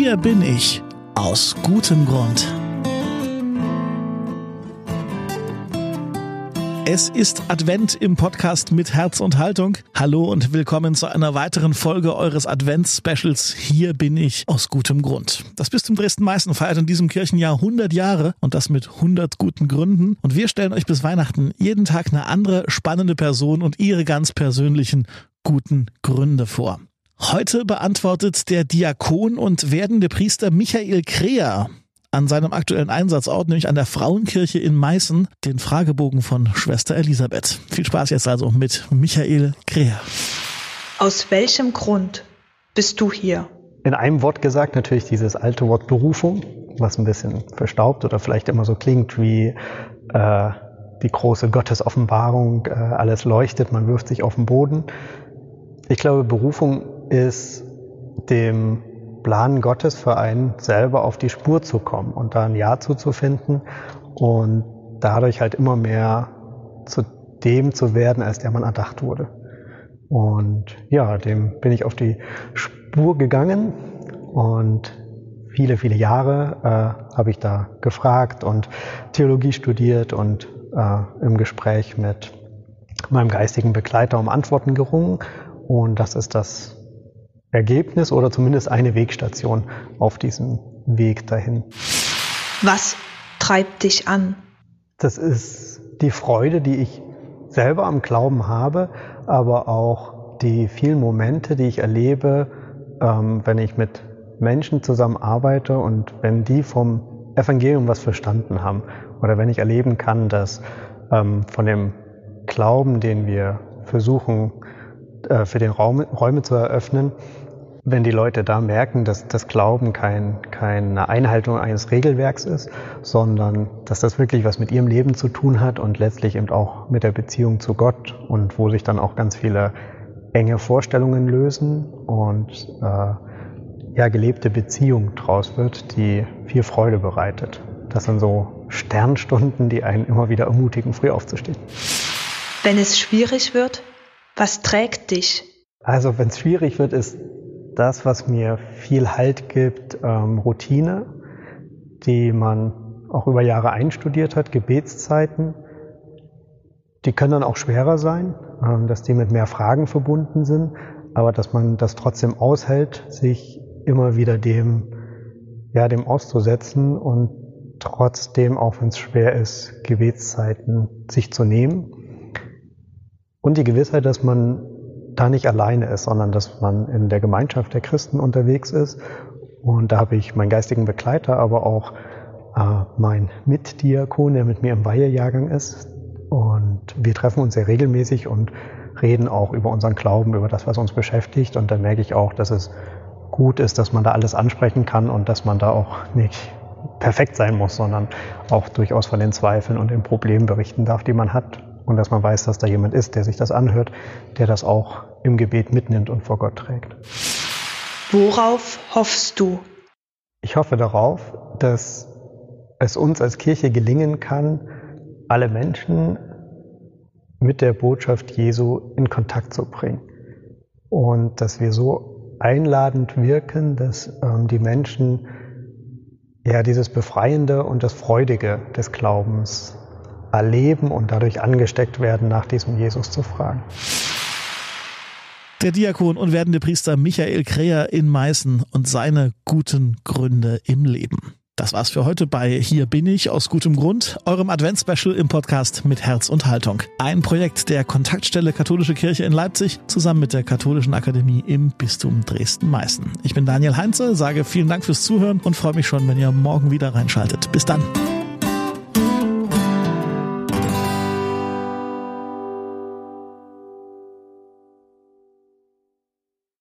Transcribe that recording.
Hier bin ich aus gutem Grund. Es ist Advent im Podcast mit Herz und Haltung. Hallo und willkommen zu einer weiteren Folge eures Advents-Specials. Hier bin ich aus gutem Grund. Das Bistum Dresden-Meißen feiert in diesem Kirchenjahr 100 Jahre und das mit 100 guten Gründen. Und wir stellen euch bis Weihnachten jeden Tag eine andere spannende Person und ihre ganz persönlichen guten Gründe vor. Heute beantwortet der Diakon und werdende Priester Michael Kreher an seinem aktuellen Einsatzort, nämlich an der Frauenkirche in Meißen, den Fragebogen von Schwester Elisabeth. Viel Spaß jetzt also mit Michael Kreher. Aus welchem Grund bist du hier? In einem Wort gesagt natürlich dieses alte Wort Berufung, was ein bisschen verstaubt oder vielleicht immer so klingt wie äh, die große Gottesoffenbarung, äh, alles leuchtet, man wirft sich auf den Boden. Ich glaube, Berufung ist dem Plan Gottes für einen selber auf die Spur zu kommen und da ein Ja zuzufinden und dadurch halt immer mehr zu dem zu werden, als der man erdacht wurde. Und ja, dem bin ich auf die Spur gegangen und viele, viele Jahre äh, habe ich da gefragt und Theologie studiert und äh, im Gespräch mit meinem geistigen Begleiter um Antworten gerungen. Und das ist das Ergebnis oder zumindest eine Wegstation auf diesem Weg dahin. Was treibt dich an? Das ist die Freude, die ich selber am Glauben habe, aber auch die vielen Momente, die ich erlebe, ähm, wenn ich mit Menschen zusammenarbeite und wenn die vom Evangelium was verstanden haben oder wenn ich erleben kann, dass ähm, von dem Glauben, den wir versuchen äh, für den Raum, Räume zu eröffnen, wenn die Leute da merken, dass das Glauben kein, keine Einhaltung eines Regelwerks ist, sondern dass das wirklich was mit ihrem Leben zu tun hat und letztlich eben auch mit der Beziehung zu Gott und wo sich dann auch ganz viele enge Vorstellungen lösen und äh, ja, gelebte Beziehung draus wird, die viel Freude bereitet. Das sind so Sternstunden, die einen immer wieder ermutigen, früh aufzustehen. Wenn es schwierig wird, was trägt dich? Also wenn es schwierig wird, ist das, was mir viel Halt gibt, ähm, Routine, die man auch über Jahre einstudiert hat, Gebetszeiten. Die können dann auch schwerer sein, ähm, dass die mit mehr Fragen verbunden sind, aber dass man das trotzdem aushält, sich immer wieder dem, ja, dem auszusetzen und trotzdem, auch wenn es schwer ist, Gebetszeiten sich zu nehmen. Und die Gewissheit, dass man da nicht alleine ist, sondern dass man in der Gemeinschaft der Christen unterwegs ist. Und da habe ich meinen geistigen Begleiter, aber auch äh, mein Mitdiakon, der mit mir im Weihejahrgang ist. Und wir treffen uns sehr regelmäßig und reden auch über unseren Glauben, über das, was uns beschäftigt. Und da merke ich auch, dass es gut ist, dass man da alles ansprechen kann und dass man da auch nicht perfekt sein muss, sondern auch durchaus von den Zweifeln und den Problemen berichten darf, die man hat und dass man weiß, dass da jemand ist, der sich das anhört, der das auch im Gebet mitnimmt und vor Gott trägt. Worauf hoffst du? Ich hoffe darauf, dass es uns als Kirche gelingen kann, alle Menschen mit der Botschaft Jesu in Kontakt zu bringen. Und dass wir so einladend wirken, dass ähm, die Menschen ja dieses Befreiende und das Freudige des Glaubens erleben und dadurch angesteckt werden, nach diesem Jesus zu fragen. Der Diakon und werdende Priester Michael Kreher in Meißen und seine guten Gründe im Leben. Das war's für heute bei Hier bin ich aus gutem Grund, eurem Adventsspecial im Podcast mit Herz und Haltung. Ein Projekt der Kontaktstelle Katholische Kirche in Leipzig zusammen mit der Katholischen Akademie im Bistum Dresden-Meißen. Ich bin Daniel Heinze, sage vielen Dank fürs Zuhören und freue mich schon, wenn ihr morgen wieder reinschaltet. Bis dann.